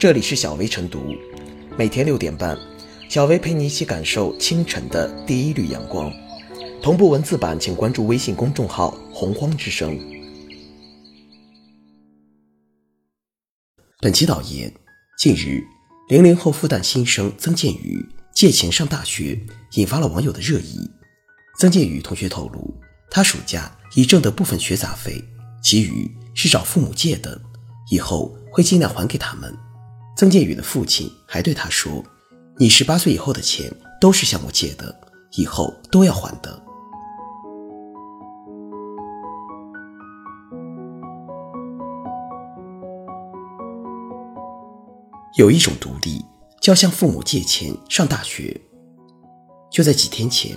这里是小薇晨读，每天六点半，小薇陪你一起感受清晨的第一缕阳光。同步文字版，请关注微信公众号“洪荒之声”。本期导言：近日，零零后复旦新生曾建宇借钱上大学，引发了网友的热议。曾建宇同学透露，他暑假已挣得部分学杂费，其余是找父母借的，以后会尽量还给他们。曾建宇的父亲还对他说：“你十八岁以后的钱都是向我借的，以后都要还的。”有一种独立，叫向父母借钱上大学。就在几天前，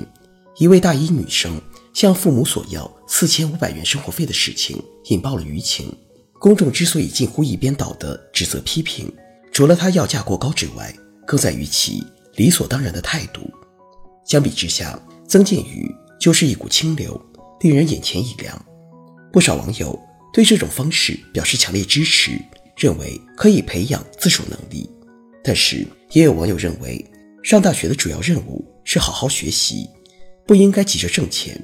一位大一女生向父母索要四千五百元生活费的事情引爆了舆情。公众之所以近乎一边倒的指责批评，除了他要价过高之外，更在于其理所当然的态度。相比之下，曾建宇就是一股清流，令人眼前一亮。不少网友对这种方式表示强烈支持。认为可以培养自主能力，但是也有网友认为，上大学的主要任务是好好学习，不应该急着挣钱，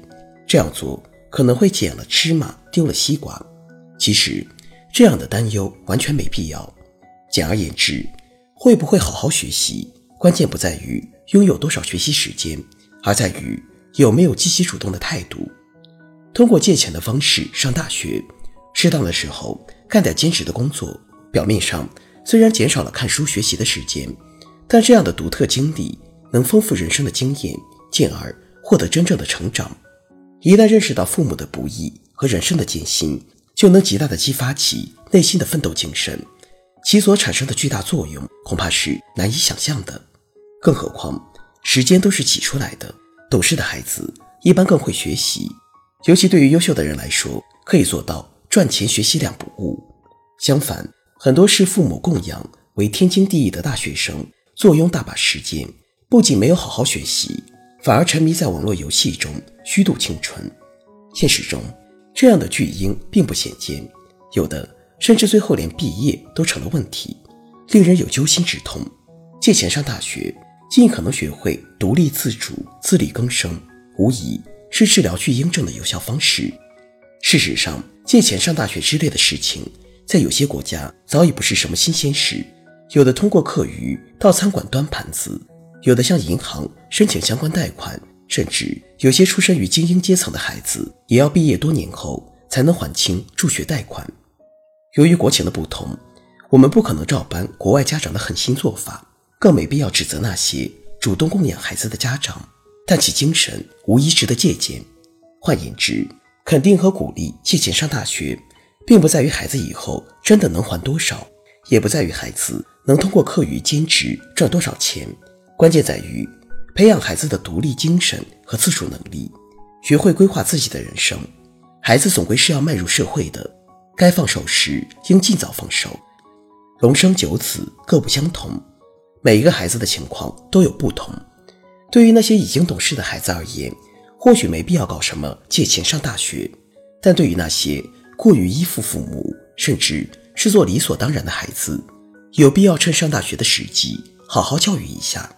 这样做可能会捡了芝麻丢了西瓜。其实，这样的担忧完全没必要。简而言之，会不会好好学习，关键不在于拥有多少学习时间，而在于有没有积极主动的态度。通过借钱的方式上大学，适当的时候。干点兼职的工作，表面上虽然减少了看书学习的时间，但这样的独特经历能丰富人生的经验，进而获得真正的成长。一旦认识到父母的不易和人生的艰辛，就能极大的激发起内心的奋斗精神，其所产生的巨大作用恐怕是难以想象的。更何况，时间都是挤出来的，懂事的孩子一般更会学习，尤其对于优秀的人来说，可以做到。赚钱学习两不误。相反，很多视父母供养为天经地义的大学生，坐拥大把时间，不仅没有好好学习，反而沉迷在网络游戏中虚度青春。现实中，这样的巨婴并不鲜见，有的甚至最后连毕业都成了问题，令人有揪心之痛。借钱上大学，尽可能学会独立自主、自力更生，无疑是治疗巨婴症的有效方式。事实上，借钱上大学之类的事情，在有些国家早已不是什么新鲜事。有的通过课余到餐馆端盘子，有的向银行申请相关贷款，甚至有些出身于精英阶层的孩子，也要毕业多年后才能还清助学贷款。由于国情的不同，我们不可能照搬国外家长的狠心做法，更没必要指责那些主动供养孩子的家长，但其精神无疑值得借鉴。换言之，肯定和鼓励借钱上大学，并不在于孩子以后真的能还多少，也不在于孩子能通过课余兼职赚多少钱，关键在于培养孩子的独立精神和自主能力，学会规划自己的人生。孩子总归是要迈入社会的，该放手时应尽早放手。龙生九子各不相同，每一个孩子的情况都有不同。对于那些已经懂事的孩子而言，或许没必要搞什么借钱上大学，但对于那些过于依附父母，甚至是做理所当然的孩子，有必要趁上大学的时机好好教育一下，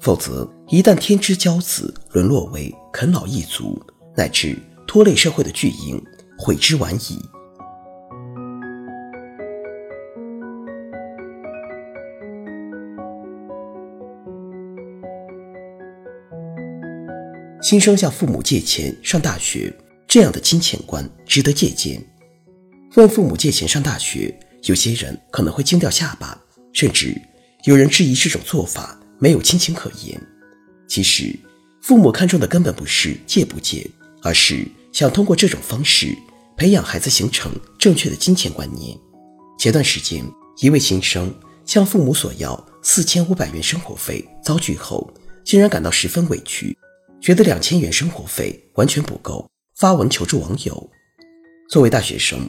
否则一旦天之骄子沦落为啃老一族，乃至拖累社会的巨婴，悔之晚矣。新生向父母借钱上大学，这样的金钱观值得借鉴。问父母借钱上大学，有些人可能会惊掉下巴，甚至有人质疑这种做法没有亲情可言。其实，父母看重的根本不是借不借，而是想通过这种方式培养孩子形成正确的金钱观念。前段时间，一位新生向父母索要四千五百元生活费，遭拒后，竟然感到十分委屈。觉得两千元生活费完全不够，发文求助网友。作为大学生，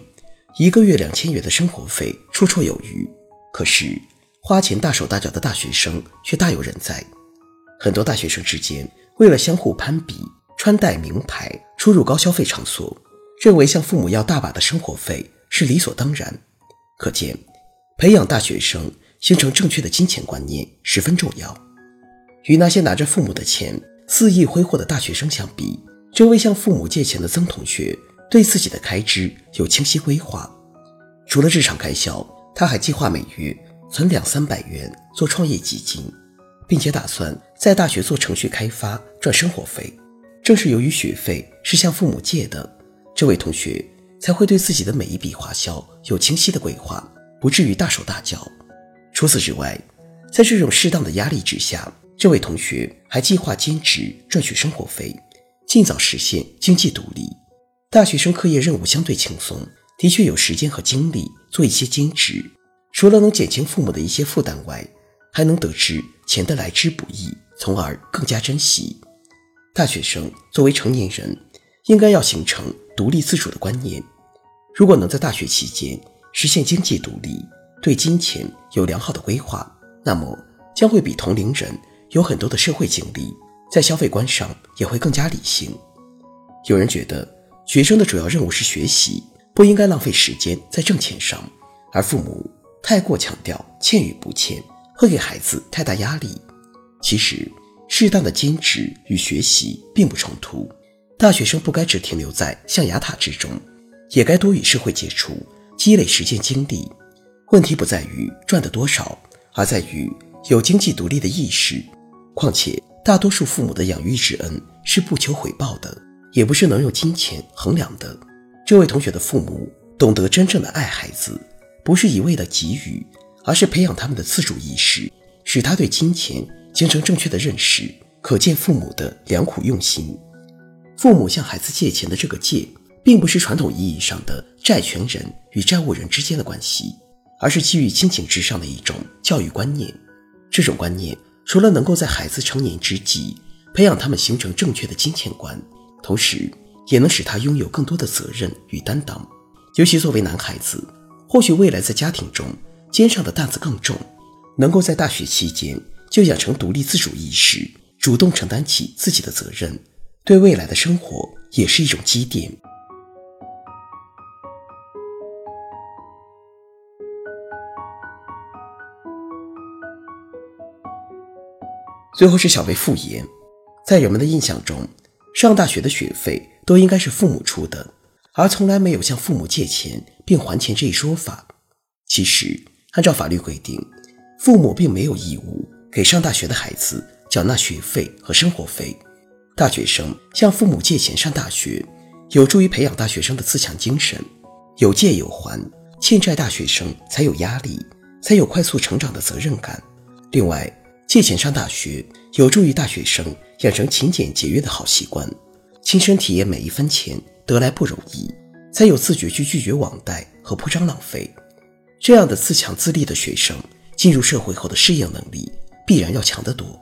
一个月两千元的生活费绰绰有余。可是花钱大手大脚的大学生却大有人在。很多大学生之间为了相互攀比，穿戴名牌，出入高消费场所，认为向父母要大把的生活费是理所当然。可见，培养大学生形成正确的金钱观念十分重要。与那些拿着父母的钱肆意挥霍的大学生相比，这位向父母借钱的曾同学对自己的开支有清晰规划。除了日常开销，他还计划每月存两三百元做创业基金，并且打算在大学做程序开发赚生活费。正是由于学费是向父母借的，这位同学才会对自己的每一笔花销有清晰的规划，不至于大手大脚。除此之外，在这种适当的压力之下，这位同学还计划兼职赚取生活费，尽早实现经济独立。大学生课业任务相对轻松，的确有时间和精力做一些兼职，除了能减轻父母的一些负担外，还能得知钱的来之不易，从而更加珍惜。大学生作为成年人，应该要形成独立自主的观念。如果能在大学期间实现经济独立，对金钱有良好的规划，那么将会比同龄人。有很多的社会经历，在消费观上也会更加理性。有人觉得学生的主要任务是学习，不应该浪费时间在挣钱上，而父母太过强调欠与不欠，会给孩子太大压力。其实，适当的兼职与学习并不冲突，大学生不该只停留在象牙塔之中，也该多与社会接触，积累实践经历。问题不在于赚的多少，而在于有经济独立的意识。况且，大多数父母的养育之恩是不求回报的，也不是能用金钱衡量的。这位同学的父母懂得真正的爱孩子，不是一味的给予，而是培养他们的自主意识，使他对金钱形成正确的认识。可见父母的良苦用心。父母向孩子借钱的这个借，并不是传统意义上的债权人与债务人之间的关系，而是基于亲情之上的一种教育观念。这种观念。除了能够在孩子成年之际培养他们形成正确的金钱观，同时也能使他拥有更多的责任与担当。尤其作为男孩子，或许未来在家庭中肩上的担子更重，能够在大学期间就养成独立自主意识，主动承担起自己的责任，对未来的生活也是一种积淀。最后是小薇复言，在人们的印象中，上大学的学费都应该是父母出的，而从来没有向父母借钱并还钱这一说法。其实，按照法律规定，父母并没有义务给上大学的孩子缴纳学费和生活费。大学生向父母借钱上大学，有助于培养大学生的自强精神，有借有还，欠债大学生才有压力，才有快速成长的责任感。另外，借钱上大学有助于大学生养成勤俭节约的好习惯，亲身体验每一分钱得来不容易，才有自觉去拒绝网贷和铺张浪费。这样的自强自立的学生，进入社会后的适应能力必然要强得多。